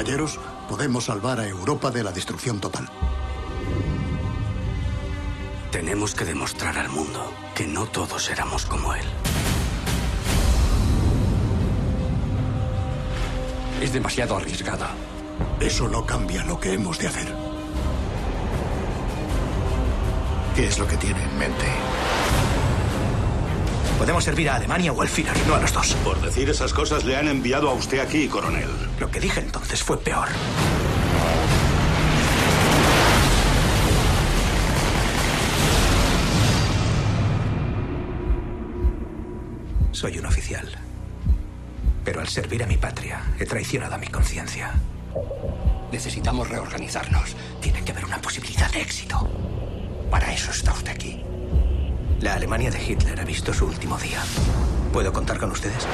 Caballeros, podemos salvar a Europa de la destrucción total. Tenemos que demostrar al mundo que no todos éramos como él. Es demasiado arriesgada. Eso no cambia lo que hemos de hacer. ¿Qué es lo que tiene en mente? Podemos servir a Alemania o al Führer, no a los dos. Por decir esas cosas le han enviado a usted aquí, coronel. Lo que dije entonces fue peor. Soy un oficial. Pero al servir a mi patria, he traicionado a mi conciencia. Necesitamos reorganizarnos. Tiene que haber una posibilidad de éxito. Para eso está usted aquí. La Alemania de Hitler ha visto su último día. ¿Puedo contar con ustedes?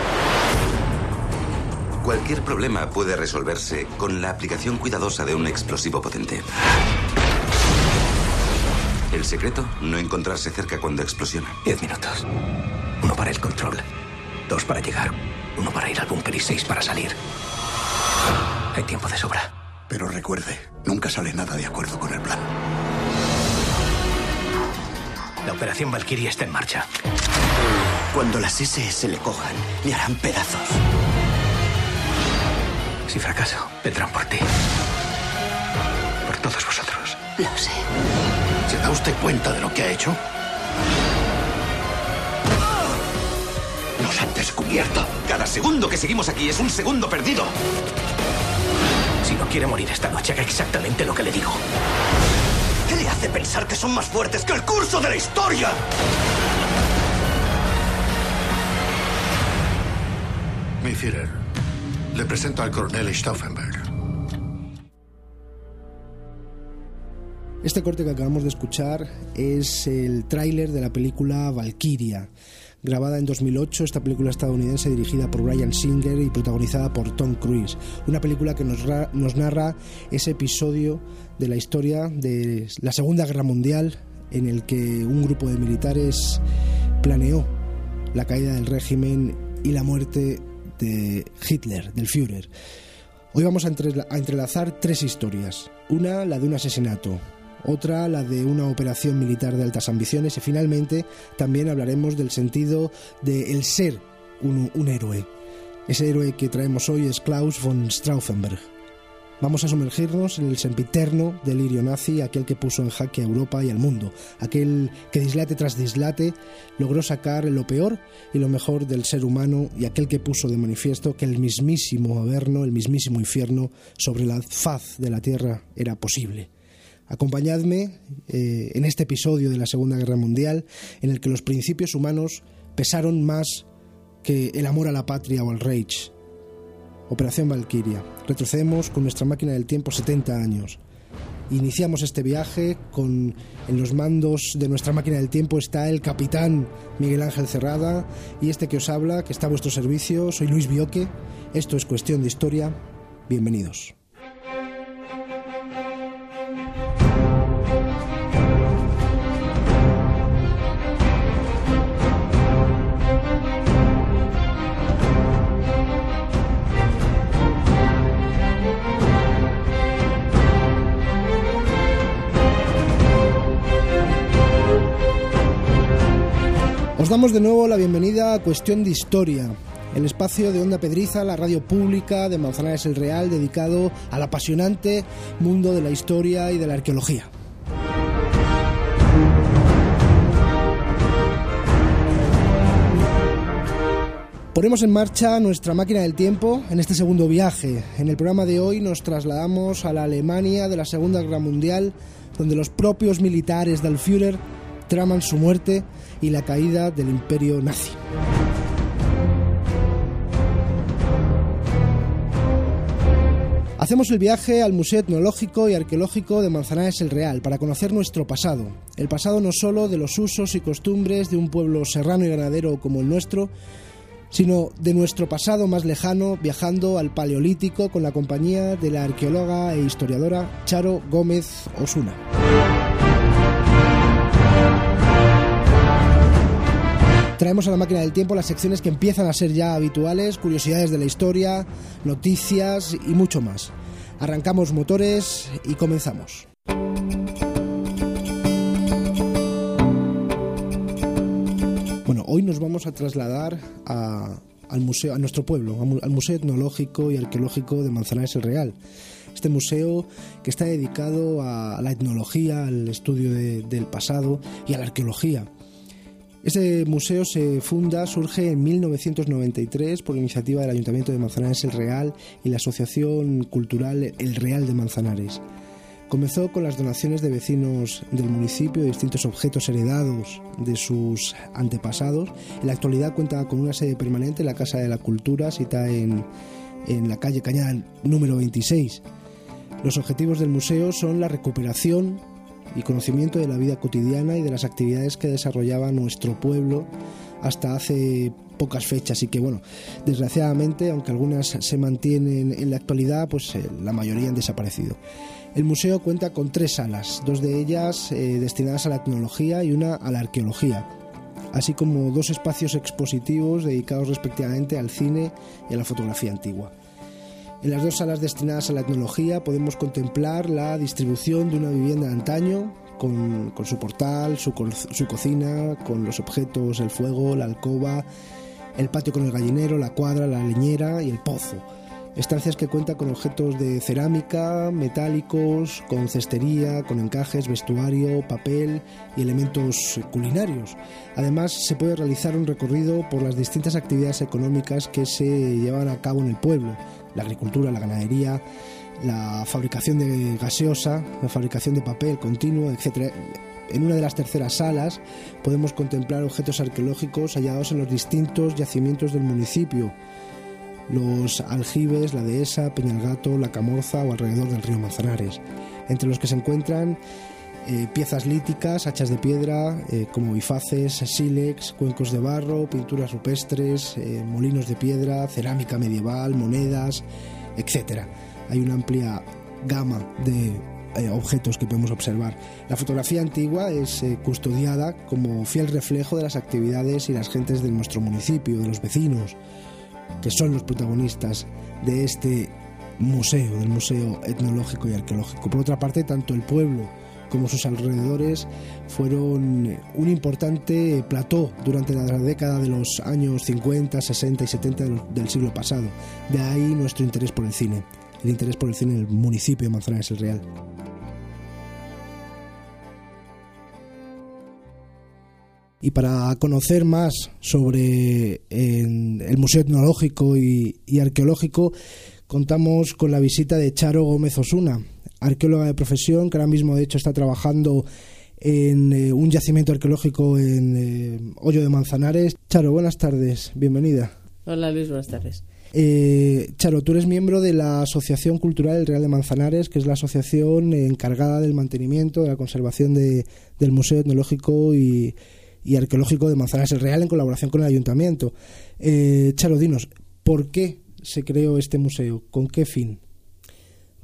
Cualquier problema puede resolverse con la aplicación cuidadosa de un explosivo potente. El secreto, no encontrarse cerca cuando explosiona. Diez minutos. Uno para el control, dos para llegar, uno para ir al búnker y seis para salir. Hay tiempo de sobra. Pero recuerde, nunca sale nada de acuerdo con el plan. Operación Valkyrie está en marcha. Cuando las SS le cojan, le harán pedazos. Si fracaso, vendrán por ti. Por todos vosotros. Lo sé. ¿Se da usted cuenta de lo que ha hecho? Nos han descubierto. Cada segundo que seguimos aquí es un segundo perdido. Si no quiere morir esta noche, haga exactamente lo que le digo. ¿Qué le hace pensar que son más fuertes que el curso de la historia? Mi Führer, le presento al coronel Stauffenberg. Este corte que acabamos de escuchar es el tráiler de la película Valkyria. Grabada en 2008, esta película estadounidense dirigida por Brian Singer y protagonizada por Tom Cruise. Una película que nos, nos narra ese episodio de la historia de la Segunda Guerra Mundial en el que un grupo de militares planeó la caída del régimen y la muerte de Hitler, del Führer. Hoy vamos a, entrelazar tres historias. Una, la de un asesinato, otra la de una operación militar de altas ambiciones y finalmente también hablaremos del sentido de el ser un, héroe. Ese héroe que traemos hoy es Klaus von Stauffenberg. Vamos a sumergirnos en el sempiterno delirio nazi, aquel que puso en jaque a Europa y al mundo, aquel que dislate tras dislate logró sacar lo peor y lo mejor del ser humano y aquel que puso de manifiesto que el mismísimo averno, el mismísimo infierno sobre la faz de la tierra era posible. Acompañadme eh, en este episodio de la Segunda Guerra Mundial en el que los principios humanos pesaron más que el amor a la patria o al Reich. Operación Valkyria. Retrocedemos con nuestra máquina del tiempo 70 años. Iniciamos este viaje con en los mandos de nuestra máquina del tiempo está el capitán Miguel Ángel Cerrada y este que os habla, que está a vuestro servicio, soy Luis Bioque. Esto es cuestión de historia. Bienvenidos. Os damos de nuevo la bienvenida a Cuestión de Historia, el espacio de Onda Pedriza, la radio pública de Manzanares el Real, dedicado al apasionante mundo de la historia y de la arqueología. Ponemos en marcha nuestra máquina del tiempo en este segundo viaje. En el programa de hoy nos trasladamos a la Alemania de la Segunda Guerra Mundial, donde los propios militares del Führer traman su muerte y la caída del imperio nazi. Hacemos el viaje al Museo Etnológico y Arqueológico de Manzanares el Real para conocer nuestro pasado. El pasado no solo de los usos y costumbres de un pueblo serrano y ganadero como el nuestro, sino de nuestro pasado más lejano viajando al Paleolítico con la compañía de la arqueóloga e historiadora Charo Gómez Osuna. Traemos a la máquina del tiempo las secciones que empiezan a ser ya habituales, curiosidades de la historia, noticias y mucho más. Arrancamos motores y comenzamos. Bueno, hoy nos vamos a trasladar al museo, a nuestro pueblo, al Museo Etnológico y Arqueológico de Manzanares el Real. Este museo que está dedicado a la etnología, al estudio del pasado y a la arqueología. Este museo se funda, surge en 1993 por iniciativa del Ayuntamiento de Manzanares el Real y la Asociación Cultural El Real de Manzanares. Comenzó con las donaciones de vecinos del municipio de distintos objetos heredados de sus antepasados. En la actualidad cuenta con una sede permanente en la Casa de la Cultura, situada en, en la calle Cañada número 26. Los objetivos del museo son la recuperación y conocimiento de la vida cotidiana y de las actividades que desarrollaba nuestro pueblo hasta hace pocas fechas y que bueno, desgraciadamente, aunque algunas se mantienen en la actualidad, pues eh, la mayoría han desaparecido. El museo cuenta con tres salas, dos de ellas eh, destinadas a la tecnología y una a la arqueología, así como dos espacios expositivos dedicados respectivamente al cine y a la fotografía antigua. En las dos salas destinadas a la tecnología podemos contemplar la distribución de una vivienda de antaño, con, su portal, su, su, cocina, con los objetos, el fuego, la alcoba, el patio con el gallinero, la cuadra, la leñera y el pozo. Estancias que cuentan con objetos de cerámica, metálicos, con cestería, con encajes, vestuario, papel y elementos culinarios. Además, se puede realizar un recorrido por las distintas actividades económicas que se llevan a cabo en el pueblo, la agricultura, la ganadería, la fabricación de gaseosa, la fabricación de papel continuo, etc. En una de las terceras salas podemos contemplar objetos arqueológicos hallados en los distintos yacimientos del municipio, los aljibes, la dehesa, Peñalgato, la Camorza o alrededor del río Manzanares, entre los que se encuentran eh, piezas líticas, hachas de piedra, eh, como bifaces, sílex, cuencos de barro, pinturas rupestres, eh, molinos de piedra, cerámica medieval, monedas, etc. Hay una amplia gama de objetos que podemos observar. La fotografía antigua es custodiada como fiel reflejo de las actividades y las gentes de nuestro municipio, de los vecinos, que son los protagonistas de este museo, del Museo Etnológico y Arqueológico. Por otra parte, tanto el pueblo como sus alrededores fueron un importante plató durante la década de los años 50, 60 y 70 del siglo pasado. De ahí nuestro interés por el cine, el interés por el cine en el municipio de Manzanares el Real. Y para conocer más sobre el Museo Etnológico y, y Arqueológico, contamos con la visita de Charo Gómez Osuna, arqueóloga de profesión, que ahora mismo de hecho está trabajando en eh, un yacimiento arqueológico en eh, Hoyo de Manzanares. Charo, buenas tardes, bienvenida. Hola Luis, buenas tardes. Eh, Charo, tú eres miembro de la Asociación Cultural del Real de Manzanares, que es la asociación encargada del mantenimiento, de la conservación de, del Museo Etnológico y, y, Arqueológico de Manzanares el Real en colaboración con el Ayuntamiento. Charo, dinos, ¿por qué se creó este museo? ¿Con qué fin?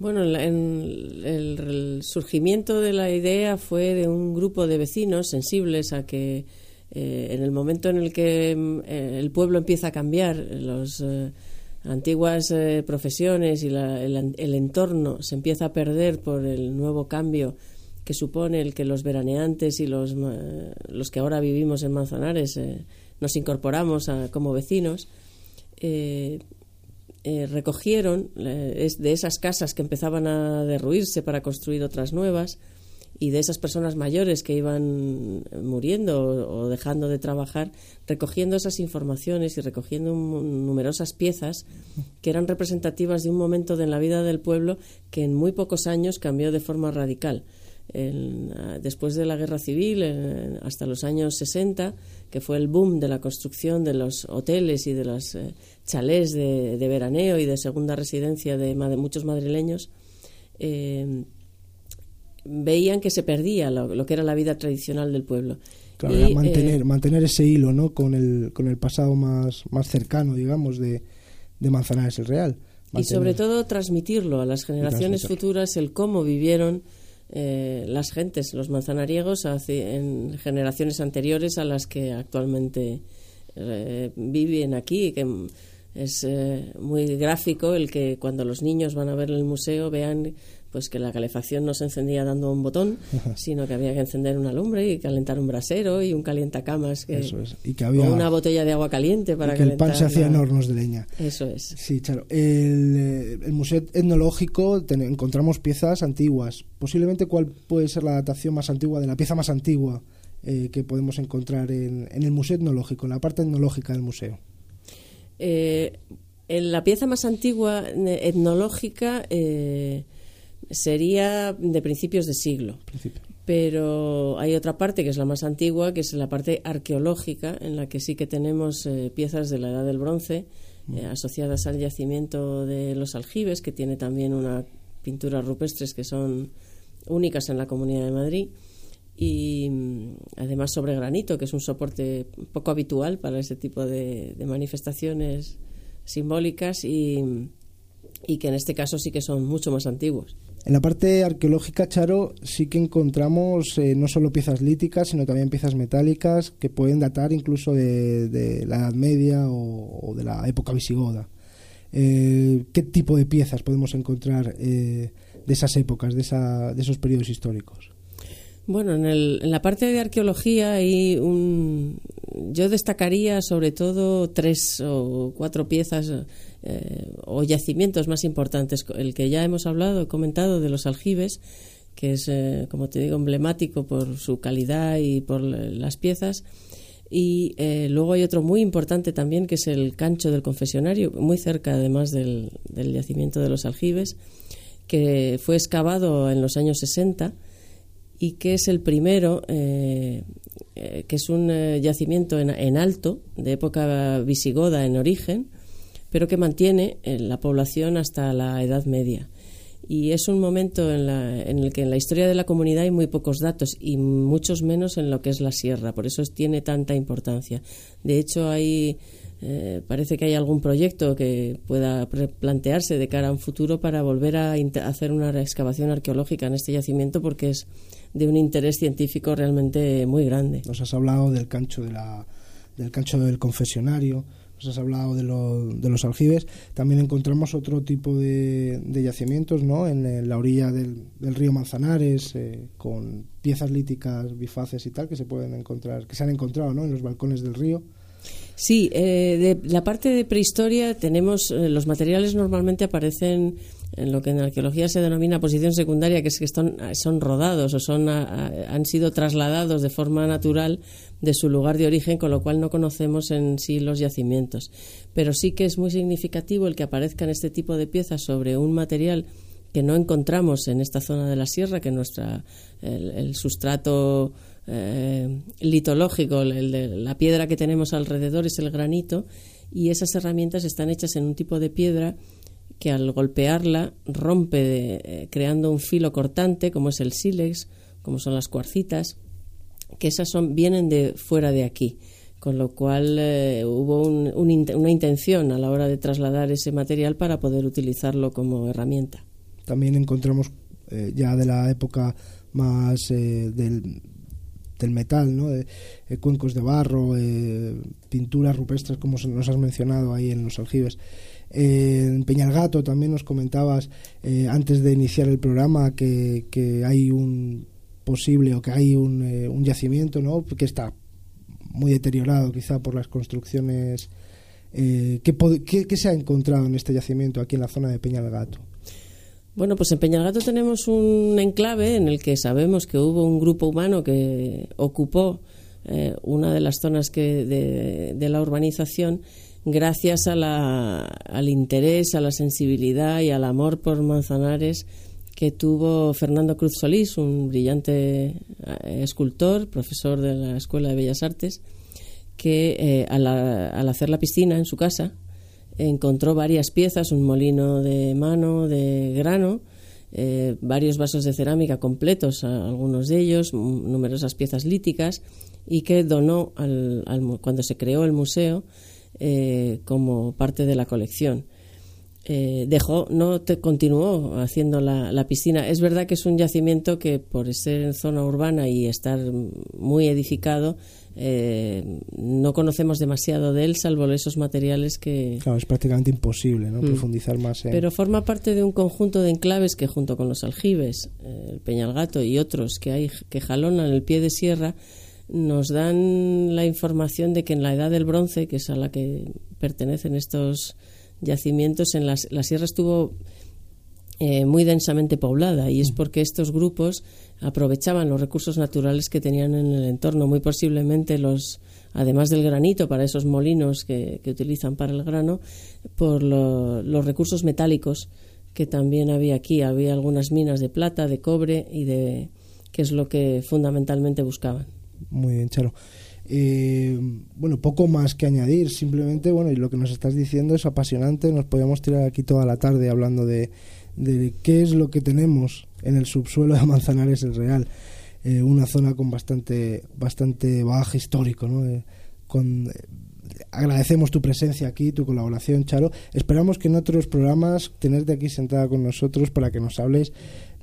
Bueno, el, surgimiento de la idea fue de un grupo de vecinos sensibles a que eh, en el momento en el que mm, eh, el pueblo empieza a cambiar, las eh, antiguas profesiones y el, entorno se empieza a perder por el nuevo cambio que supone el que los veraneantes y los, los que ahora vivimos en Manzanares nos incorporamos como vecinos, eh, recogieron eh, de esas casas que empezaban a derruirse para construir otras nuevas y de esas personas mayores que iban muriendo o, dejando de trabajar, recogiendo esas informaciones y recogiendo numerosas piezas que eran representativas de un momento de la vida del pueblo que en muy pocos años cambió de forma radical. Después de la guerra civil, hasta los años 60, que fue el boom de la construcción de los hoteles y de los eh, chalés de, veraneo y de segunda residencia de, muchos madrileños, eh, veían que se perdía lo, que era la vida tradicional del pueblo. Claro, mantener, eh, mantener ese hilo ¿no? con, el, con el pasado más, más cercano, digamos, de, de Manzanares el Real. Y sobre todo transmitirlo a las generaciones futuras el cómo vivieron eh, las gentes, los manzanariegos, en generaciones anteriores a las que actualmente eh, viven aquí, que es eh, muy gráfico el que cuando los niños van a ver el museo vean pues que la calefacción no se encendía dando un botón, sino que había que encender una lumbre y calentar un brasero y un calientacamas que, y que había, o una botella de agua caliente para y que el pan se hacía en hornos de leña. Eso es. Sí, claro. El, eh, el Museo Etnológico encontramos piezas antiguas. Posiblemente cuál puede ser la datación más antigua de la pieza más antigua eh, que podemos encontrar en, en, el Museo Etnológico, en la parte etnológica del museo. Eh, en la pieza más antigua etnológica eh, sería de principios de siglo. Pero hay otra parte que es la más antigua, que es la parte arqueológica, en la que sí que tenemos eh, piezas de la Edad del Bronce mm. eh, asociadas al yacimiento de los aljibes, que tiene también unas pinturas rupestres que son únicas en la Comunidad de Madrid. Y mm, además sobre granito, que es un soporte poco habitual para ese tipo de, de manifestaciones simbólicas y, y que en este caso sí que son mucho más antiguos. En la parte arqueológica, Charo, sí que encontramos eh, no solo piezas líticas, sino también piezas metálicas que pueden datar incluso de, la Edad Media o, de la época visigoda. Eh, ¿Qué tipo de piezas podemos encontrar eh, de esas épocas, de, esa, de esos periodos históricos? Bueno, en, el, en, la parte de arqueología hay un, yo destacaría sobre todo tres o cuatro piezas eh, o yacimientos más importantes. El que ya hemos hablado, comentado, de los aljibes, que es, eh, como te digo, emblemático por su calidad y por las piezas. Y eh, luego hay otro muy importante también, que es el cancho del confesionario, muy cerca además del, yacimiento de los aljibes, que fue excavado en los años 60 y que es el primero, que es un yacimiento en, en, alto, de época visigoda en origen, pero que mantiene eh, la población hasta la Edad Media. Y es un momento en, el que en la historia de la comunidad hay muy pocos datos y muchos menos en lo que es la sierra, por eso tiene tanta importancia. De hecho, hay, eh, parece que hay algún proyecto que pueda plantearse de cara a un futuro para volver a hacer una excavación arqueológica en este yacimiento porque es de un interés científico realmente muy grande. Nos has hablado del cancho, de la, del, cancho del confesionario has hablado de, de, los aljibes, también encontramos otro tipo de, yacimientos ¿no? en, la orilla del, río Manzanares, eh, con piezas líticas, bifaces y tal, que se pueden encontrar, que se han encontrado ¿no? en los balcones del río. Sí, eh, de la parte de prehistoria tenemos, eh, los materiales normalmente aparecen en lo que en arqueología se denomina posición secundaria, que es que son, son rodados o son, han sido trasladados de forma natural de su lugar de origen, con lo cual no conocemos en sí los yacimientos. Pero sí que es muy significativo el que aparezcan este tipo de piezas sobre un material que no encontramos en esta zona de la sierra, que nuestra, el, sustrato eh, litológico, el la piedra que tenemos alrededor es el granito, y esas herramientas están hechas en un tipo de piedra que al golpearla rompe eh, creando un filo cortante, como es el sílex, como son las cuarcitas, que esas son, vienen de fuera de aquí, con lo cual eh, hubo una intención a la hora de trasladar ese material para poder utilizarlo como herramienta. También encontramos eh, ya de la época más del, metal, ¿no? De, cuencos de barro, pinturas rupestres, como nos has mencionado ahí en los aljibes en Peñalgato también nos comentabas eh, antes de iniciar el programa que, hay un posible o que hay un, eh, un yacimiento ¿no? que está muy deteriorado quizá por las construcciones. Eh, ¿qué, se ha encontrado en este yacimiento aquí en la zona de Peñalgato? Bueno, pues en Peñalgato tenemos un enclave en el que sabemos que hubo un grupo humano que ocupó una de las zonas que de la urbanización gracias a la, al interés, a la sensibilidad y al amor por Manzanares que tuvo Fernando Cruz Solís, un brillante eh, escultor, profesor de la Escuela de Bellas Artes, que eh, al, hacer la piscina en su casa encontró varias piezas, un molino de mano de grano, eh, varios vasos de cerámica completos, algunos de ellos, numerosas piezas líticas, y que donó al, cuando se creó el museo como parte de la colección. Eh, dejó, no te continuó haciendo la, piscina. Es verdad que es un yacimiento que por ser en zona urbana y estar muy edificado, eh, no conocemos demasiado de él, salvo esos materiales que... Claro, es prácticamente imposible ¿no? Mm. profundizar más Pero forma parte de un conjunto de enclaves que junto con los aljibes, eh, el Peñalgato y otros que hay que jalonan el pie de sierra, nos dan la información de que en la edad del bronce, que es a la que pertenecen estos yacimientos en las, la sierra estuvo eh, muy densamente poblada y es mm. porque estos grupos aprovechaban los recursos naturales que tenían en el entorno, muy posiblemente los además del granito para esos molinos que, utilizan para el grano, por los recursos metálicos que también había aquí. Había algunas minas de plata, de cobre y de que es lo que fundamentalmente buscaban. Muy bien, Charo. Eh, bueno, poco más que añadir, simplemente, bueno, y lo que nos estás diciendo es apasionante, nos podríamos tirar aquí toda la tarde hablando de, de qué es lo que tenemos en el subsuelo de Manzanares el Real, eh, una zona con bastante, bastante bagaje histórico, ¿no? Eh, con, agradecemos tu presencia aquí, tu colaboración, Charo. Esperamos que en otros programas tenerte aquí sentada con nosotros para que nos hables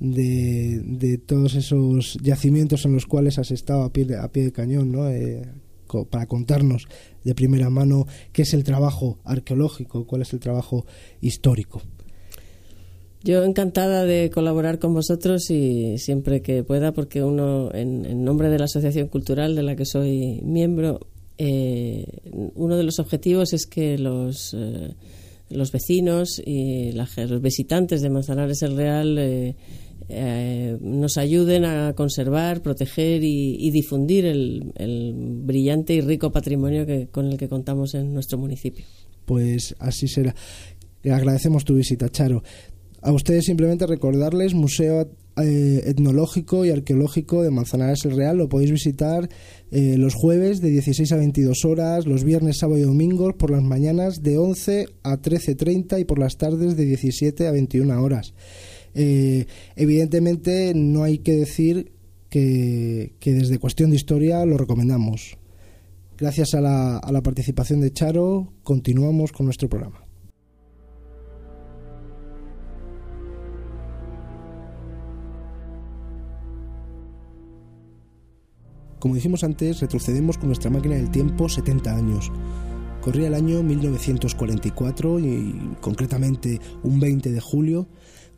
de, de todos esos yacimientos en los cuales has estado a pie de, a pie de cañón, ¿no? Eh, para contarnos de primera mano qué es el trabajo arqueológico, cuál es el trabajo histórico. Yo encantada de colaborar con vosotros y siempre que pueda, porque uno, en, nombre de la Asociación Cultural de la que soy miembro, eh, uno de los objetivos es que los, eh, los vecinos y los visitantes de Manzanares el Real eh, nos ayuden a conservar, proteger y, difundir el, brillante y rico patrimonio que, con el que contamos en nuestro municipio. Pues así será. Agradecemos tu visita, Charo. A ustedes simplemente recordarles Museo eh, Etnológico y Arqueológico de Manzanares el Real. Lo podéis visitar eh, los jueves de 16 a 22 horas, los viernes, sábado y domingos por las mañanas de 11 a 13.30 y por las tardes de 17 a 21 horas. Eh, evidentemente no hay que decir que, desde cuestión de historia lo recomendamos. Gracias a la, a la participación de Charo, continuamos con nuestro programa. Como dijimos antes, retrocedemos con nuestra máquina del tiempo 70 años. Corría el año 1944 y concretamente un 20 de julio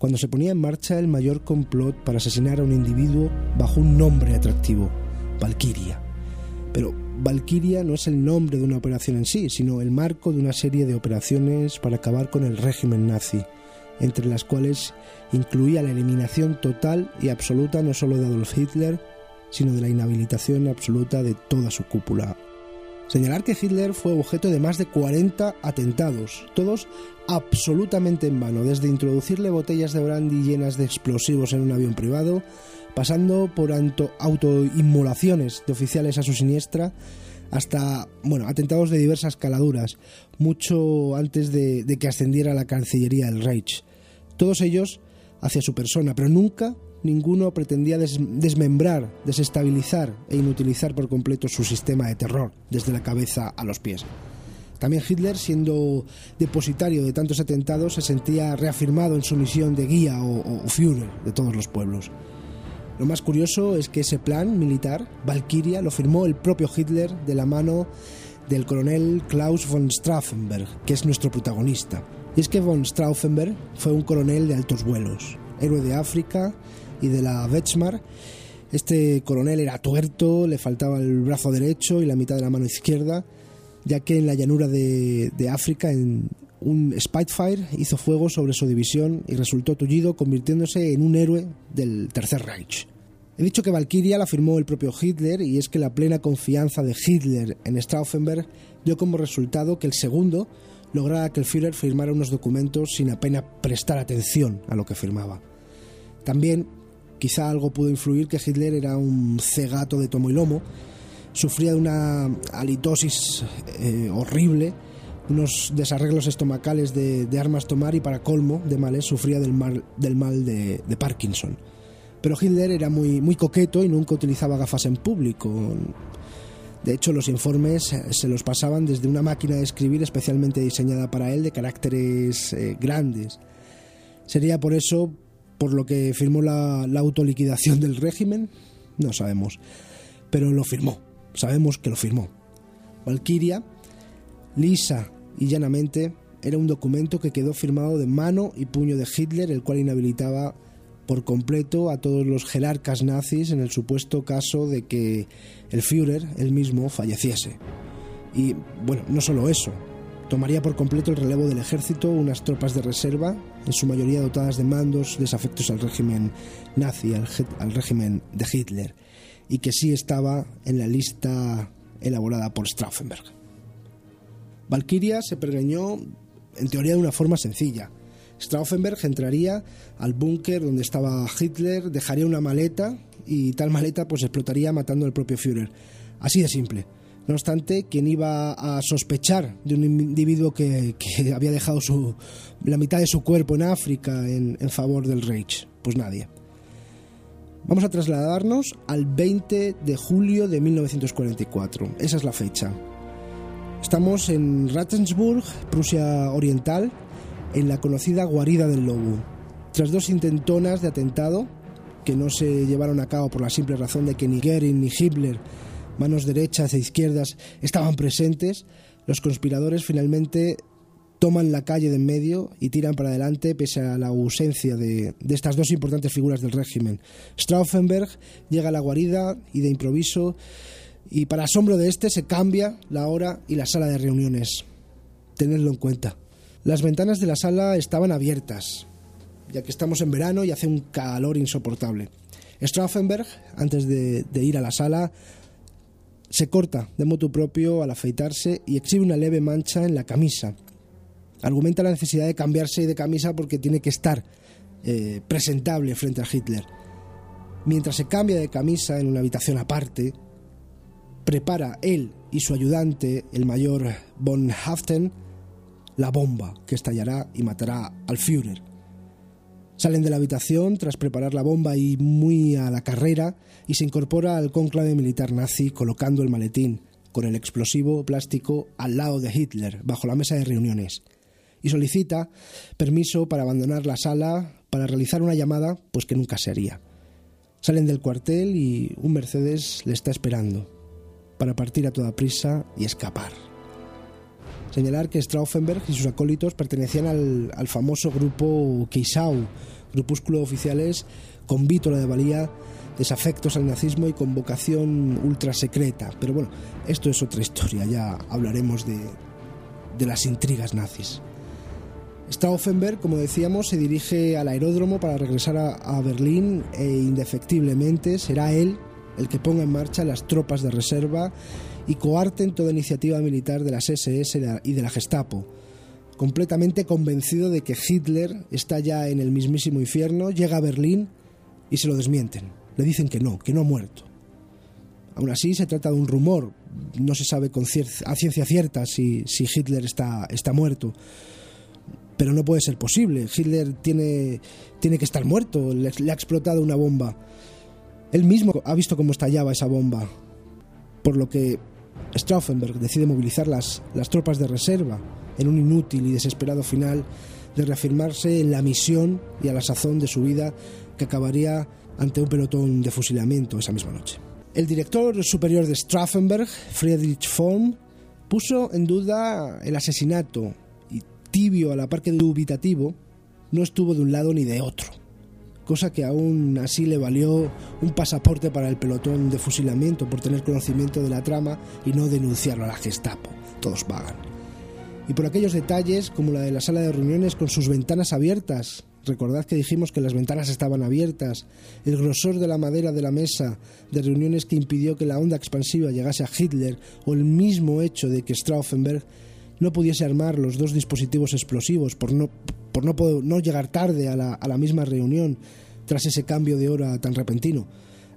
cuando se ponía en marcha el mayor complot para asesinar a un individuo bajo un nombre atractivo, Valkyria. Pero Valkyria no es el nombre de una operación en sí, sino el marco de una serie de operaciones para acabar con el régimen nazi, entre las cuales incluía la eliminación total y absoluta no solo de Adolf Hitler, sino de la inhabilitación absoluta de toda su cúpula Señalar que Hitler fue objeto de más de 40 atentados, todos absolutamente en vano, desde introducirle botellas de brandy llenas de explosivos en un avión privado, pasando por autoinmolaciones de oficiales a su siniestra, hasta bueno, atentados de diversas caladuras, mucho antes de, de que ascendiera a la Cancillería del Reich. Todos ellos hacia su persona, pero nunca ninguno pretendía desmembrar, desestabilizar e inutilizar por completo su sistema de terror, desde la cabeza a los pies. También Hitler, siendo depositario de tantos atentados, se sentía reafirmado en su misión de guía o, Führer de todos los pueblos. Lo más curioso es que ese plan militar, Valkyria, lo firmó el propio Hitler de la mano del coronel Klaus von Strauffenberg, que es nuestro protagonista. Y es que von Strauffenberg fue un coronel de altos vuelos, héroe de África y de la Wetzmar. Este coronel era tuerto, le faltaba el brazo derecho y la mitad de la mano izquierda, ya que en la llanura de, África, en un Spitfire hizo fuego sobre su división y resultó tullido, convirtiéndose en un héroe del Tercer Reich. He dicho que Valkyria la firmó el propio Hitler y es que la plena confianza de Hitler en Stauffenberg dio como resultado que el segundo lograra que el Führer firmara unos documentos sin apenas prestar atención a lo que firmaba. También, quizá algo pudo influir que Hitler era un cegato de tomo y lomo, sufría de una halitosis eh, horrible, unos desarreglos estomacales de, armas tomar y para colmo de males sufría del mal, del mal de, Parkinson. Pero Hitler era muy, muy coqueto y nunca utilizaba gafas en público. De hecho, los informes se los pasaban desde una máquina de escribir especialmente diseñada para él de caracteres eh, grandes. Sería por eso por lo que firmó la, la autoliquidación del régimen, no sabemos, pero lo firmó, sabemos que lo firmó. Valkyria, lisa y llanamente, era un documento que quedó firmado de mano y puño de Hitler, el cual inhabilitaba por completo a todos los jerarcas nazis en el supuesto caso de que el Führer él mismo falleciese. Y bueno, no solo eso, tomaría por completo el relevo del ejército unas tropas de reserva, en su mayoría dotadas de mandos desafectos al régimen nazi, al, régimen de Hitler, y que sí estaba en la lista elaborada por Stauffenberg. Valkyria se pergeñó en teoría de una forma sencilla Stauffenberg entraría al búnker donde estaba Hitler, dejaría una maleta y tal maleta pues explotaría matando al propio Führer. Así de simple. No obstante, quien iba a sospechar de un individuo que, había dejado la mitad de su cuerpo en África en, en favor del Reich? Pues nadie. Vamos a trasladarnos al 20 de julio de 1944. Esa es la fecha. Estamos en Rattensburg, Prusia Oriental, en la conocida guarida del lobo. Tras dos intentonas de atentado, que no se llevaron a cabo por la simple razón de que ni Goering ni Hitler, manos derechas e izquierdas, estaban presentes, los conspiradores finalmente toman la calle de en medio y tiran para adelante pese a la ausencia de, de, estas dos importantes figuras del régimen. Stauffenberg llega a la guarida y de improviso y para asombro de este se cambia la hora y la sala de reuniones. Tenedlo en cuenta. Las ventanas de la sala estaban abiertas, ya que estamos en verano y hace un calor insoportable. Strauffenberg, antes de, ir a la sala, se corta de moto propio al afeitarse y exhibe una leve mancha en la camisa. Argumenta la necesidad de cambiarse de camisa porque tiene que estar eh, presentable frente a Hitler. Mientras se cambia de camisa en una habitación aparte, prepara él y su ayudante, el mayor von Haften, la bomba que estallará y matará al Führer. Salen de la habitación tras preparar la bomba y muy a la carrera y se incorpora al cónclave militar nazi colocando el maletín con el explosivo plástico al lado de Hitler bajo la mesa de reuniones y solicita permiso para abandonar la sala para realizar una llamada pues que nunca se haría. Salen del cuartel y un Mercedes le está esperando para partir a toda prisa y escapar. Señalar que Stauffenberg y sus acólitos pertenecían al, famoso grupo Keisau, grupúsculo de oficiales con vítola de valía, desafectos al nazismo y con vocación ultra secreta. Pero bueno, esto es otra historia, ya hablaremos de, de las intrigas nazis. Stauffenberg, como decíamos, se dirige al aeródromo para regresar a, a Berlín e indefectiblemente será él el que ponga en marcha las tropas de reserva y coarten toda iniciativa militar de las SS y de la Gestapo. Completamente convencido de que Hitler está ya en el mismísimo infierno, llega a Berlín y se lo desmienten. Le dicen que no, que no ha muerto. Aún así, se trata de un rumor. No se sabe con a ciencia cierta si, si Hitler está, está muerto. Pero no puede ser posible. Hitler tiene, tiene que estar muerto. Le, le ha explotado una bomba. Él mismo ha visto cómo estallaba esa bomba. Por lo que Stauffenberg decide movilizar las, las tropas de reserva en un inútil y desesperado final de reafirmarse en la misión y a la sazón de su vida que acabaría ante un pelotón de fusilamiento esa misma noche. El director superior de Stauffenberg, Friedrich Form, puso en duda el asesinato y tibio a la par que dubitativo, no estuvo de un lado ni de otro cosa que aún así le valió un pasaporte para el pelotón de fusilamiento por tener conocimiento de la trama y no denunciarlo a la Gestapo. Todos vagan. Y por aquellos detalles, como la de la sala de reuniones con sus ventanas abiertas. Recordad que dijimos que las ventanas estaban abiertas, el grosor de la madera de la mesa de reuniones que impidió que la onda expansiva llegase a Hitler, o el mismo hecho de que Stauffenberg no pudiese armar los dos dispositivos explosivos por no, por no, no llegar tarde a la, a la misma reunión, tras ese cambio de hora tan repentino.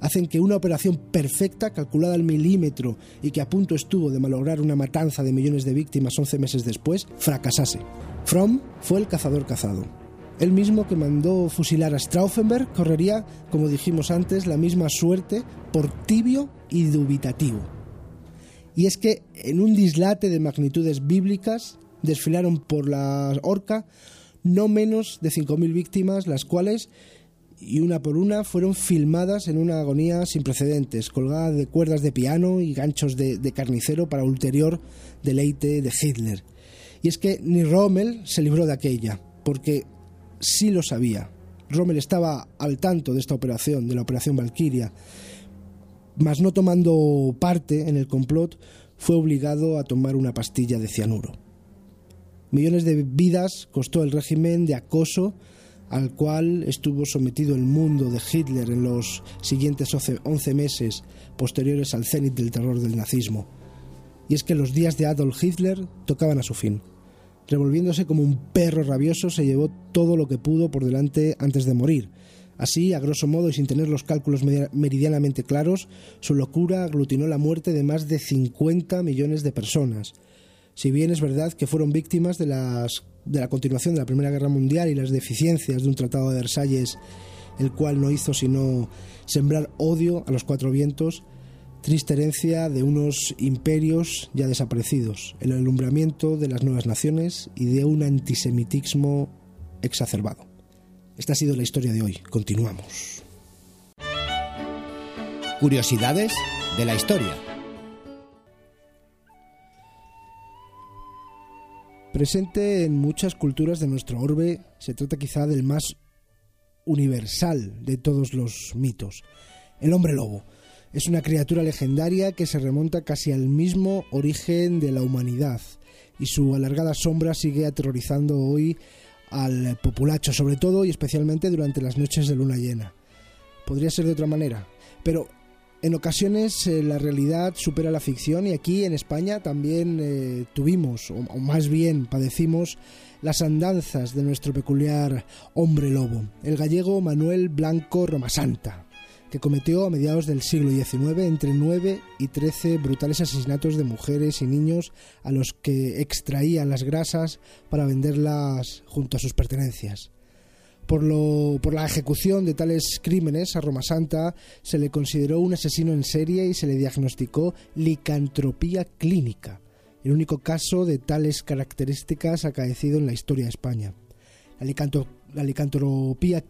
Hacen que una operación perfecta, calculada al milímetro y que a punto estuvo de malograr una matanza de millones de víctimas 11 meses después, fracasase. Fromm fue el cazador cazado. El mismo que mandó fusilar a Stauffenberg correría, como dijimos antes, la misma suerte por tibio y dubitativo. Y es que en un dislate de magnitudes bíblicas desfilaron por la horca no menos de 5.000 víctimas, las cuales, y una por una, fueron filmadas en una agonía sin precedentes, colgadas de cuerdas de piano y ganchos de, de carnicero para ulterior deleite de Hitler. Y es que ni Rommel se libró de aquella, porque sí lo sabía. Rommel estaba al tanto de esta operación, de la operación Valkyria, mas no tomando parte en el complot, fue obligado a tomar una pastilla de cianuro. Millones de vidas costó el régimen de acoso al cual estuvo sometido el mundo de Hitler en los siguientes 11 meses posteriores al cenit del terror del nazismo. Y es que los días de Adolf Hitler tocaban a su fin. Revolviéndose como un perro rabioso, se llevó todo lo que pudo por delante antes de morir. Así, a grosso modo y sin tener los cálculos meridianamente claros, su locura aglutinó la muerte de más de 50 millones de personas. Si bien es verdad que fueron víctimas de, las, de la continuación de la Primera Guerra Mundial y las deficiencias de un Tratado de Versalles, el cual no hizo sino sembrar odio a los cuatro vientos, triste herencia de unos imperios ya desaparecidos, el alumbramiento de las nuevas naciones y de un antisemitismo exacerbado. Esta ha sido la historia de hoy. Continuamos. Curiosidades de la historia. Presente en muchas culturas de nuestro orbe, se trata quizá del más universal de todos los mitos, el hombre lobo. Es una criatura legendaria que se remonta casi al mismo origen de la humanidad y su alargada sombra sigue aterrorizando hoy al populacho, sobre todo y especialmente durante las noches de luna llena. Podría ser de otra manera, pero en ocasiones eh, la realidad supera la ficción y aquí en España también eh, tuvimos, o, o, más bien padecimos, las andanzas de nuestro peculiar hombre lobo, el gallego Manuel Blanco Romasanta, que cometió a mediados del siglo XIX entre 9 y 13 brutales asesinatos de mujeres y niños a los que extraía las grasas para venderlas junto a sus pertenencias. Por, lo, por la ejecución de tales crímenes a Roma Santa se le consideró un asesino en serie y se le diagnosticó licantropía clínica, el único caso de tales características acaecido en la historia de España. La, licanto, la licantropía...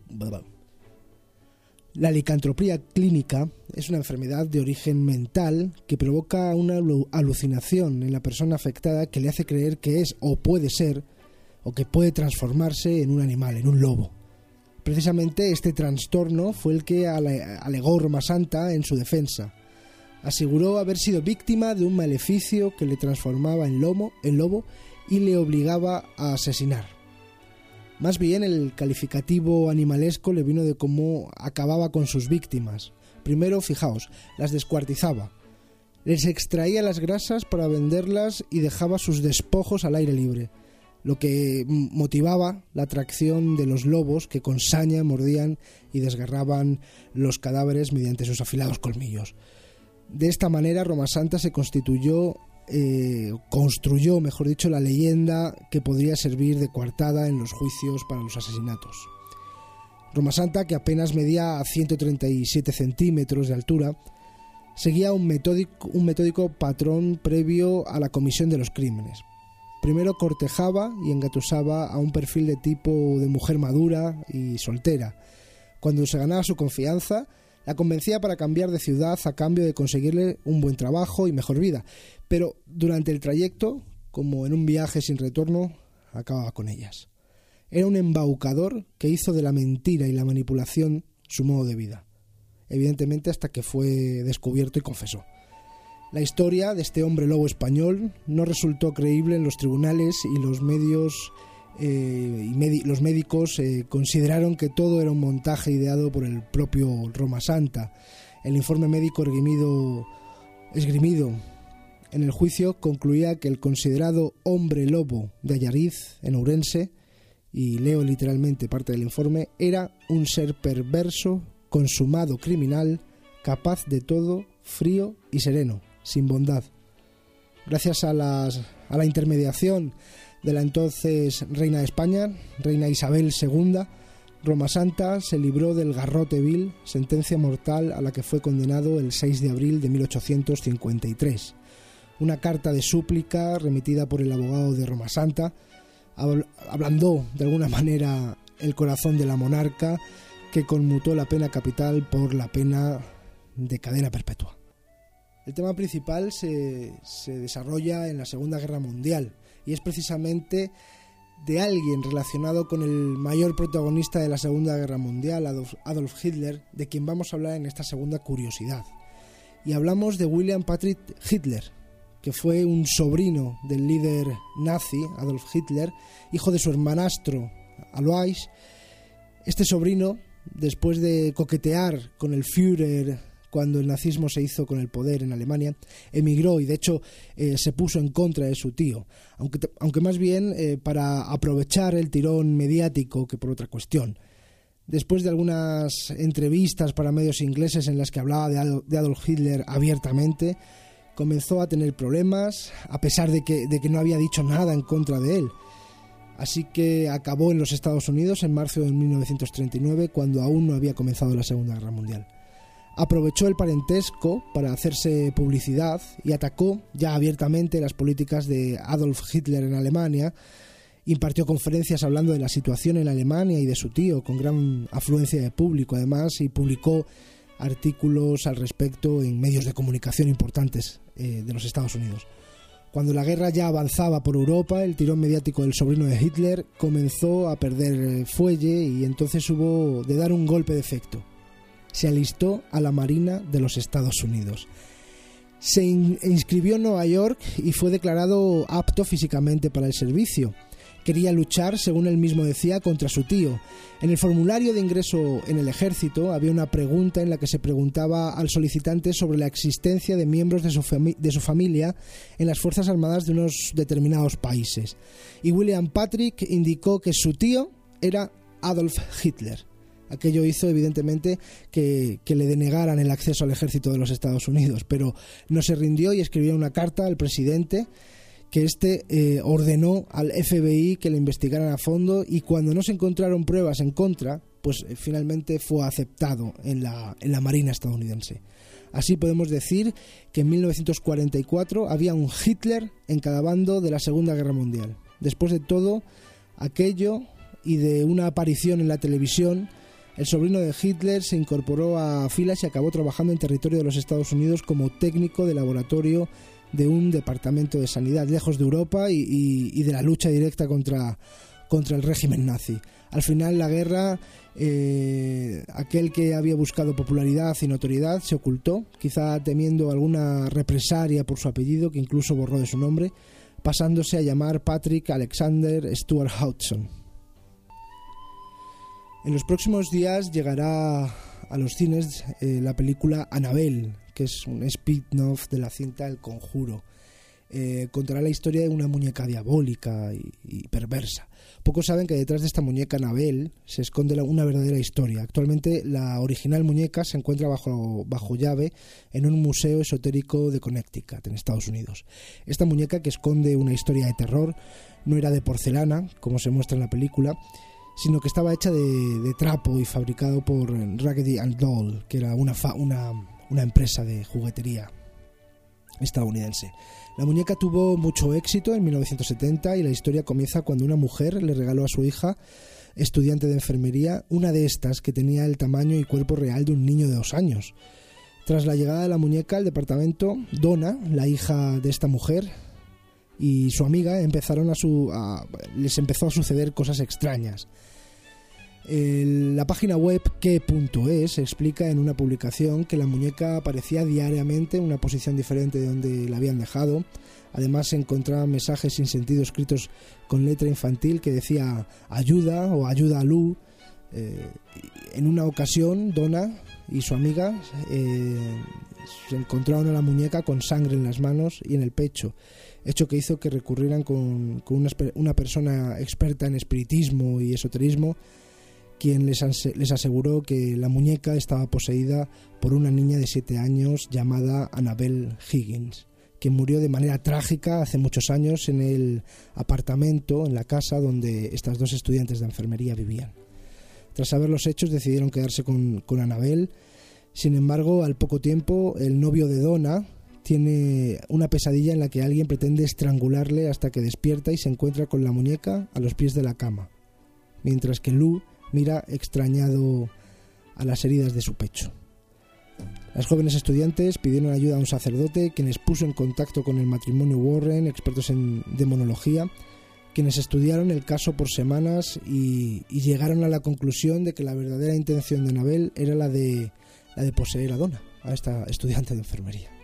La licantropía clínica es una enfermedad de origen mental que provoca una alucinación en la persona afectada que le hace creer que es o puede ser o que puede transformarse en un animal, en un lobo. Precisamente este trastorno fue el que alegó Roma Santa en su defensa. Aseguró haber sido víctima de un maleficio que le transformaba en, lomo, en lobo y le obligaba a asesinar. Más bien el calificativo animalesco le vino de cómo acababa con sus víctimas. Primero, fijaos, las descuartizaba. Les extraía las grasas para venderlas y dejaba sus despojos al aire libre, lo que motivaba la atracción de los lobos que con saña mordían y desgarraban los cadáveres mediante sus afilados colmillos. De esta manera, Roma Santa se constituyó eh, construyó, mejor dicho, la leyenda que podría servir de coartada en los juicios para los asesinatos. Roma Santa, que apenas medía 137 centímetros de altura, seguía un metódico, un metódico patrón previo a la comisión de los crímenes. Primero cortejaba y engatusaba a un perfil de tipo de mujer madura y soltera. Cuando se ganaba su confianza, la convencía para cambiar de ciudad a cambio de conseguirle un buen trabajo y mejor vida. Pero durante el trayecto, como en un viaje sin retorno, acababa con ellas. Era un embaucador que hizo de la mentira y la manipulación su modo de vida. Evidentemente hasta que fue descubierto y confesó. La historia de este hombre lobo español no resultó creíble en los tribunales y los medios eh, y los médicos eh, consideraron que todo era un montaje ideado por el propio Roma Santa. El informe médico esgrimido, en el juicio concluía que el considerado hombre lobo de Ayariz, en Ourense, y leo literalmente parte del informe, era un ser perverso, consumado criminal, capaz de todo, frío y sereno, sin bondad. Gracias a la intermediación de la entonces reina de España, reina Isabel II, Roma Santa se libró del garrote vil, sentencia mortal a la que fue condenado el 6 de abril de 1853. Una carta de súplica remitida por el abogado de Roma Santa ablandó de alguna manera el corazón de la monarca que conmutó la pena capital por la pena de cadena perpetua. El tema principal se, se desarrolla en la Segunda Guerra Mundial y es precisamente de alguien relacionado con el mayor protagonista de la Segunda Guerra Mundial, Adolf, Hitler, de quien vamos a hablar en esta segunda curiosidad. Y hablamos de William Patrick Hitler, que fue un sobrino del líder nazi, Adolf Hitler, hijo de su hermanastro, Alois. Este sobrino, después de coquetear con el Führer cuando el nazismo se hizo con el poder en Alemania, emigró y de hecho eh, se puso en contra de su tío, aunque, aunque más bien eh, para aprovechar el tirón mediático que por otra cuestión. Después de algunas entrevistas para medios ingleses en las que hablaba de, Adolf Hitler abiertamente, comenzó a tener problemas, a pesar de que, de que no había dicho nada en contra de él. Así que acabó en los Estados Unidos en marzo de 1939, cuando aún no había comenzado la Segunda Guerra Mundial aprovechó el parentesco para hacerse publicidad y atacó ya abiertamente las políticas de Adolf Hitler en Alemania. Impartió conferencias hablando de la situación en Alemania y de su tío, con gran afluencia de público además, y publicó artículos al respecto en medios de comunicación importantes eh, de los Estados Unidos. Cuando la guerra ya avanzaba por Europa, el tirón mediático del sobrino de Hitler comenzó a perder fuelle y entonces hubo de dar un golpe de efecto se alistó a la Marina de los Estados Unidos. Se inscribió en Nueva York y fue declarado apto físicamente para el servicio. Quería luchar, según él mismo decía, contra su tío. En el formulario de ingreso en el ejército había una pregunta en la que se preguntaba al solicitante sobre la existencia de miembros de su, de su familia en las Fuerzas Armadas de unos determinados países. Y William Patrick indicó que su tío era Adolf Hitler. Aquello hizo evidentemente que, le denegaran el acceso al ejército de los Estados Unidos, pero no se rindió y escribió una carta al presidente que éste eh, ordenó al FBI que le investigaran a fondo y cuando no se encontraron pruebas en contra, pues eh, finalmente fue aceptado en la, en la Marina estadounidense. Así podemos decir que en 1944 había un Hitler en cada bando de la Segunda Guerra Mundial. Después de todo aquello y de una aparición en la televisión, el sobrino de Hitler se incorporó a filas y acabó trabajando en territorio de los Estados Unidos como técnico de laboratorio de un departamento de sanidad, lejos de Europa y, de la lucha directa contra, contra el régimen nazi. Al final la guerra, eh, aquel que había buscado popularidad y notoriedad se ocultó, quizá temiendo alguna represalia por su apellido, que incluso borró de su nombre, pasándose a llamar Patrick Alexander Stuart Hudson. En los próximos días llegará a los cines eh, la película Annabelle, que es un spin-off de la cinta El Conjuro. Eh, contará la historia de una muñeca diabólica y, perversa. Pocos saben que detrás de esta muñeca Annabelle se esconde una verdadera historia. Actualmente la original muñeca se encuentra bajo, bajo llave en un museo esotérico de Connecticut, en Estados Unidos. Esta muñeca que esconde una historia de terror no era de porcelana, como se muestra en la película, sino que estaba hecha de, trapo y fabricado por Raggedy and Doll, que era una, una, empresa de juguetería estadounidense. La muñeca tuvo mucho éxito en 1970 y la historia comienza cuando una mujer le regaló a su hija, estudiante de enfermería, una de estas que tenía el tamaño y cuerpo real de un niño de dos años. Tras la llegada de la muñeca al departamento, Donna, la hija de esta mujer, y su amiga empezaron a su, les empezó a suceder cosas extrañas. la página web que.es explica en una publicación que la muñeca aparecía diariamente en una posición diferente de donde la habían dejado. Además se encontraban mensajes sin sentido escritos con letra infantil que decía ayuda o ayuda a Lu. Eh, en una ocasión, Donna y su amiga eh, se encontraron a la muñeca con sangre en las manos y en el pecho, hecho que hizo que recurrieran con, una, una, persona experta en espiritismo y esoterismo, quien les, les aseguró que la muñeca estaba poseída por una niña de 7 años llamada Annabel Higgins, quien murió de manera trágica hace muchos años en el apartamento, en la casa donde estas dos estudiantes de enfermería vivían. Tras saber los hechos decidieron quedarse con, con Annabel, sin embargo, al poco tiempo, el novio de Donna tiene una pesadilla en la que alguien pretende estrangularle hasta que despierta y se encuentra con la muñeca a los pies de la cama, mientras que Lou mira extrañado a las heridas de su pecho. Las jóvenes estudiantes pidieron ayuda a un sacerdote, quien les puso en contacto con el matrimonio Warren, expertos en demonología, quienes estudiaron el caso por semanas y, llegaron a la conclusión de que la verdadera intención de Anabel era la de la de poseer a Donna, a esta estudiante de enfermería.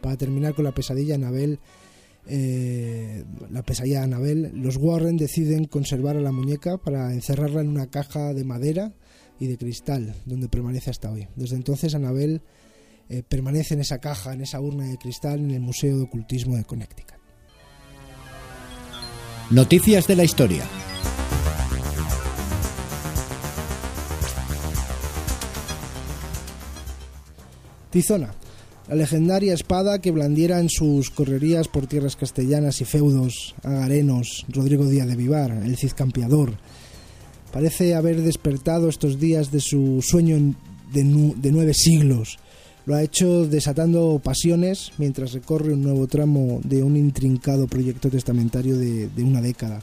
Para terminar con la pesadilla, Anabel, eh, la pesadilla de Anabel, los Warren deciden conservar a la muñeca para encerrarla en una caja de madera y de cristal, donde permanece hasta hoy. Desde entonces, Anabel eh, permanece en esa caja, en esa urna de cristal, en el Museo de Ocultismo de Connecticut. Noticias de la historia. Tizona, la legendaria espada que blandiera en sus correrías por tierras castellanas y feudos agarenos Rodrigo Díaz de Vivar, el Cid Campeador. Parece haber despertado estos días de su sueño de, nueve siglos. Lo ha hecho desatando pasiones mientras recorre un nuevo tramo de un intrincado proyecto testamentario de, una década,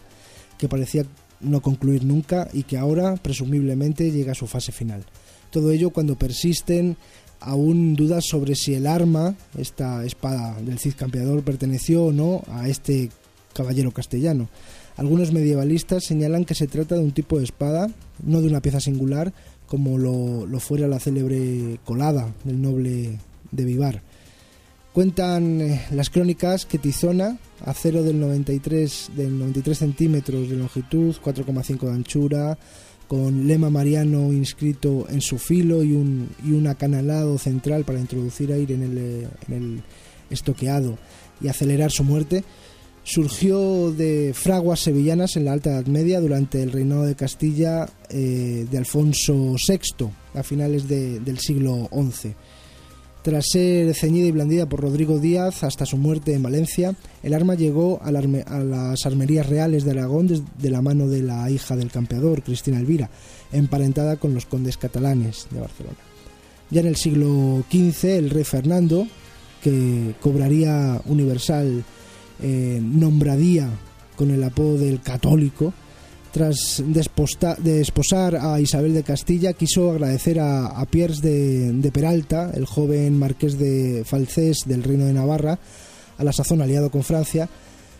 que parecía no concluir nunca y que ahora presumiblemente llega a su fase final. Todo ello cuando persisten aún dudas sobre si el arma, esta espada del Cid Campeador, perteneció o no a este caballero castellano. Algunos medievalistas señalan que se trata de un tipo de espada, no de una pieza singular, como lo, fuera la célebre colada del noble de Vivar. Cuentan eh, las crónicas que Tizona, acero del 93, del 93 centímetros de longitud, 4,5 de anchura, con lema mariano inscrito en su filo y un, y un acanalado central para introducir aire en el, en el estoqueado y acelerar su muerte, surgió de fraguas sevillanas en la Alta Edad Media durante el reinado de Castilla eh, de Alfonso VI a finales del siglo XI. Tras ser ceñida y blandida por Rodrigo Díaz hasta su muerte en Valencia, el arma llegó a, las armerías reales de Aragón de la mano de la hija del campeador, Cristina Elvira, emparentada con los condes catalanes de Barcelona. Ya en el siglo XV, el rey Fernando, que cobraría universal eh, nombradía con el apodo del católico, tras desposar a Isabel de Castilla, quiso agradecer a, Pierre de, Peralta, el joven marqués de Falcés del Reino de Navarra, a la sazón aliado con Francia,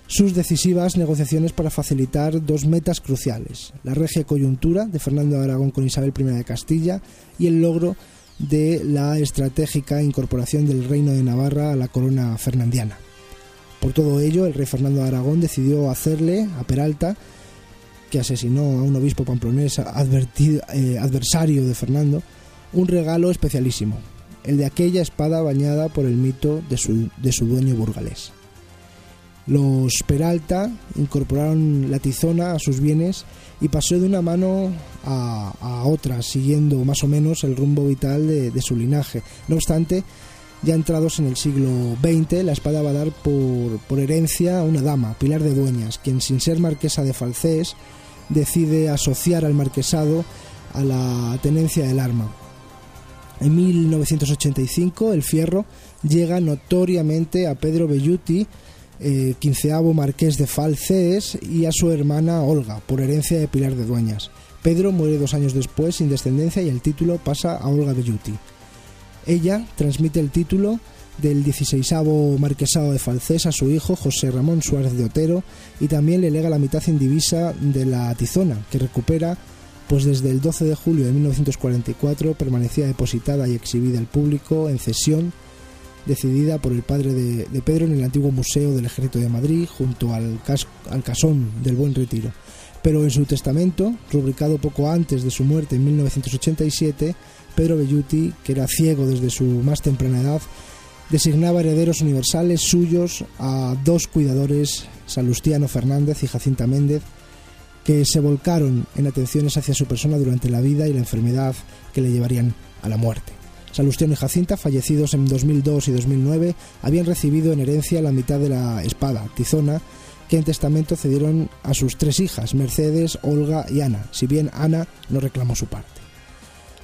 sus decisivas negociaciones para facilitar dos metas cruciales, la regia coyuntura de Fernando de Aragón con Isabel I de Castilla y el logro de la estratégica incorporación del Reino de Navarra a la corona fernandiana. Por todo ello, el rey Fernando de Aragón decidió hacerle a Peralta que asesinó a un obispo pamplonés eh, adversario de Fernando, un regalo especialísimo, el de aquella espada bañada por el mito de su, de su dueño burgalés. Los Peralta incorporaron la tizona a sus bienes y pasó de una mano a, otra, siguiendo más o menos el rumbo vital de, su linaje. No obstante, ya entrados en el siglo XX, la espada va a dar por, herencia a una dama, Pilar de Dueñas, quien sin ser marquesa de Falcés, decide asociar al marquesado a la tenencia del arma. En 1985 el fierro llega notoriamente a Pedro Belluti, eh, quinceavo marqués de Falcés, y a su hermana Olga, por herencia de Pilar de Dueñas. Pedro muere dos años después sin descendencia y el título pasa a Olga Belluti. Ella transmite el título del 16 marquesado de Falcés a su hijo José Ramón Suárez de Otero y también le lega la mitad indivisa de la Tizona, que recupera pues desde el 12 de julio de 1944 permanecía depositada y exhibida al público en cesión decidida por el padre de, Pedro en el antiguo Museo del Ejército de Madrid junto al, al casón del Buen Retiro. Pero en su testamento, rubricado poco antes de su muerte en 1987, Pedro Belluti, que era ciego desde su más temprana edad, designaba herederos universales suyos a dos cuidadores, Salustiano Fernández y Jacinta Méndez, que se volcaron en atenciones hacia su persona durante la vida y la enfermedad que le llevarían a la muerte. Salustiano y Jacinta, fallecidos en 2002 y 2009, habían recibido en herencia la mitad de la espada, Tizona, que en testamento cedieron a sus tres hijas, Mercedes, Olga y Ana, si bien Ana no reclamó su parte.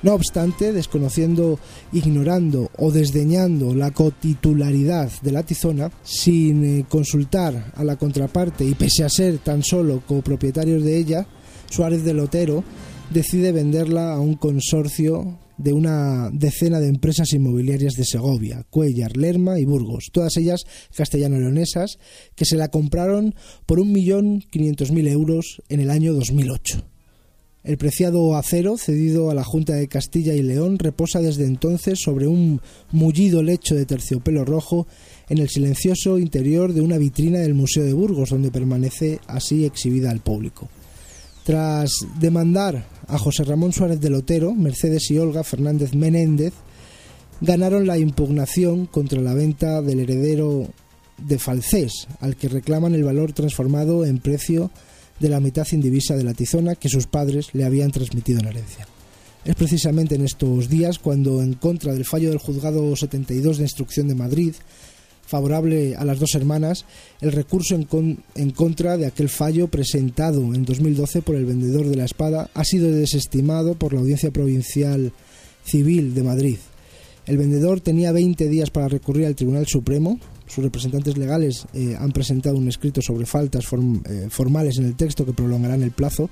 No obstante, desconociendo, ignorando o desdeñando la cotitularidad de la tizona, sin eh, consultar a la contraparte y pese a ser tan solo copropietarios de ella, Suárez de Lotero decide venderla a un consorcio de una decena de empresas inmobiliarias de Segovia, Cuellar, Lerma y Burgos, todas ellas castellano-leonesas, que se la compraron por 1.500.000 euros en el año 2008. El preciado acero, cedido a la Junta de Castilla y León, reposa desde entonces sobre un mullido lecho de terciopelo rojo en el silencioso interior de una vitrina del Museo de Burgos, donde permanece así exhibida al público. Tras demandar a José Ramón Suárez de Lotero, Mercedes y Olga Fernández Menéndez ganaron la impugnación contra la venta del heredero de Falcés, al que reclaman el valor transformado en precio de la mitad indivisa de la tizona que sus padres le habían transmitido en herencia. Es precisamente en estos días cuando, en contra del fallo del Juzgado 72 de Instrucción de Madrid, favorable a las dos hermanas, el recurso en, en, contra de aquel fallo presentado en 2012 por el vendedor de la espada ha sido desestimado por la Audiencia Provincial Civil de Madrid. El vendedor tenía 20 días para recurrir al Tribunal Supremo, sus representantes legales eh, han presentado un escrito sobre faltas eh, formales en el texto que prolongarán el plazo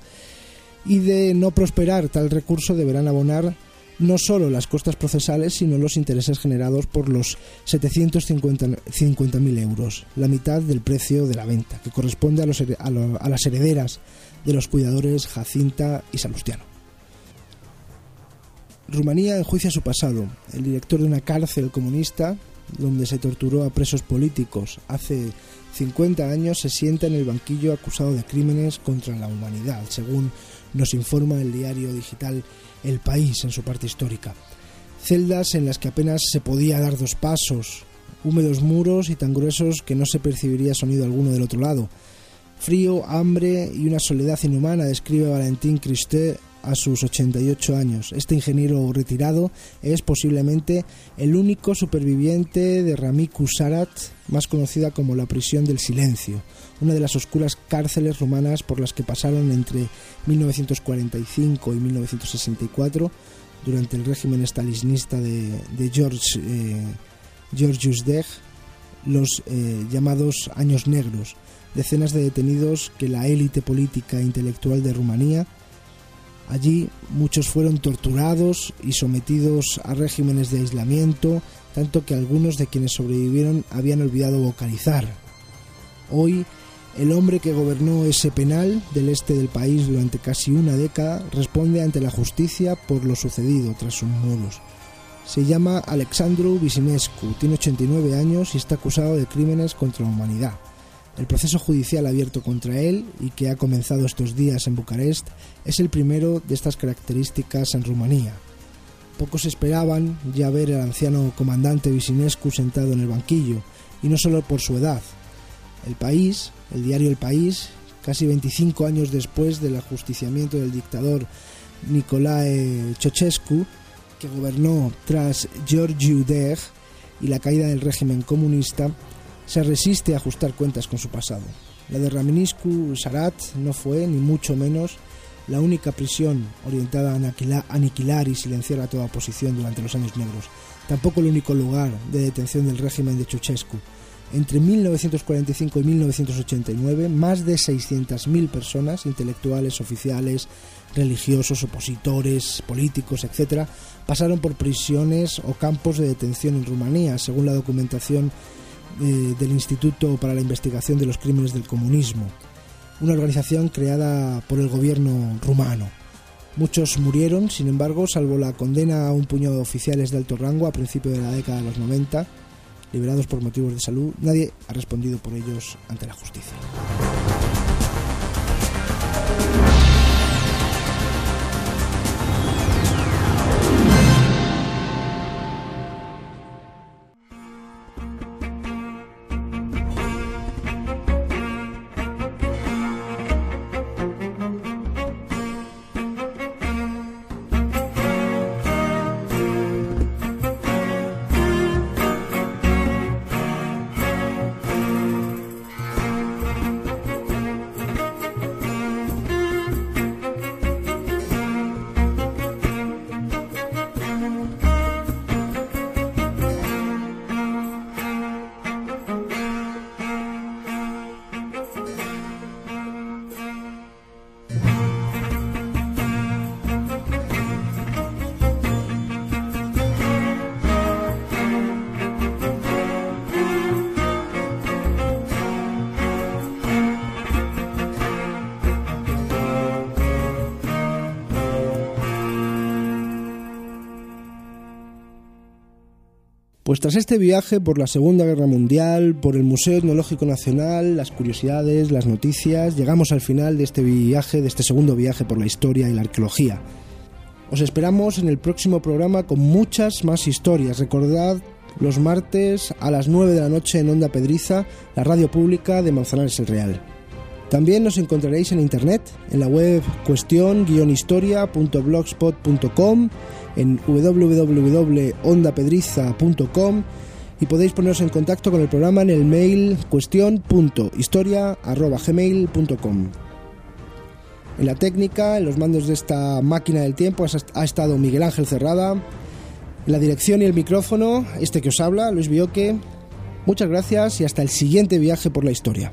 y de no prosperar tal recurso deberán abonar no solo las costas procesales, sino los intereses generados por los 750.000 euros, la mitad del precio de la venta, que corresponde a, los, a las herederas de los cuidadores Jacinta y Salustiano. Rumanía enjuicia su pasado. El director de una cárcel comunista donde se torturó a presos políticos hace 50 años, se sienta en el banquillo acusado de crímenes contra la humanidad, según nos informa el diario digital El País en su parte histórica. Celdas en las que apenas se podía dar dos pasos, húmedos muros y tan gruesos que no se percibiría sonido alguno del otro lado. Frío, hambre y una soledad inhumana, describe Valentín Cristé a sus 88 años. Este ingeniero retirado es posiblemente el único superviviente de Ramiku Sarat, más conocida como la prisión del silencio, una de las oscuras cárceles rumanas por las que pasaron entre 1945 y 1964 durante el régimen stalinista de, George, eh, los eh, llamados años negros, decenas de detenidos que la élite política e intelectual de Rumanía Allí muchos fueron torturados y sometidos a regímenes de aislamiento, tanto que algunos de quienes sobrevivieron habían olvidado vocalizar. Hoy, el hombre que gobernó ese penal del este del país durante casi una década responde ante la justicia por lo sucedido tras sus muros. Se llama Alexandru Visinescu, tiene 89 años y está acusado de crímenes contra la humanidad. El proceso judicial abierto contra él y que ha comenzado estos días en Bucarest es el primero de estas características en Rumanía. Pocos esperaban ya ver al anciano comandante Visinescu sentado en el banquillo, y no solo por su edad. El país, el diario El País, casi 25 años después del ajusticiamiento del dictador Nicolae Ceausescu, que gobernó tras Georgiu Deg y la caída del régimen comunista, se resiste a ajustar cuentas con su pasado. La de Raminiscu Sarat no fue, ni mucho menos, la única prisión orientada a aniquilar y silenciar a toda oposición durante los años negros, tampoco el único lugar de detención del régimen de Ceausescu. Entre 1945 y 1989, más de 600.000 personas, intelectuales, oficiales, religiosos, opositores, políticos, etc., pasaron por prisiones o campos de detención en Rumanía, según la documentación eh, del Instituto para la Investigación de los Crímenes del Comunismo, una organización creada por el gobierno rumano. Muchos murieron, sin embargo, salvo la condena a un puñado de oficiales de alto rango a principios de la década de los 90, liberados por motivos de salud, nadie ha respondido por ellos ante la justicia. Pues tras este viaje por la Segunda Guerra Mundial, por el Museo Etnológico Nacional, las curiosidades, las noticias, llegamos al final de este viaje, de este segundo viaje por la historia y la arqueología. Os esperamos en el próximo programa con muchas más historias. Recordad los martes a las 9 de la noche en Onda Pedriza, la radio pública de Manzanares el Real. También nos encontraréis en internet, en la web cuestión-historia.blogspot.com, en www.ondapedriza.com y podéis poneros en contacto con el programa en el mail cuestión.historia.gmail.com. En la técnica, en los mandos de esta máquina del tiempo, ha estado Miguel Ángel Cerrada. En la dirección y el micrófono, este que os habla, Luis Bioque. Muchas gracias y hasta el siguiente viaje por la historia.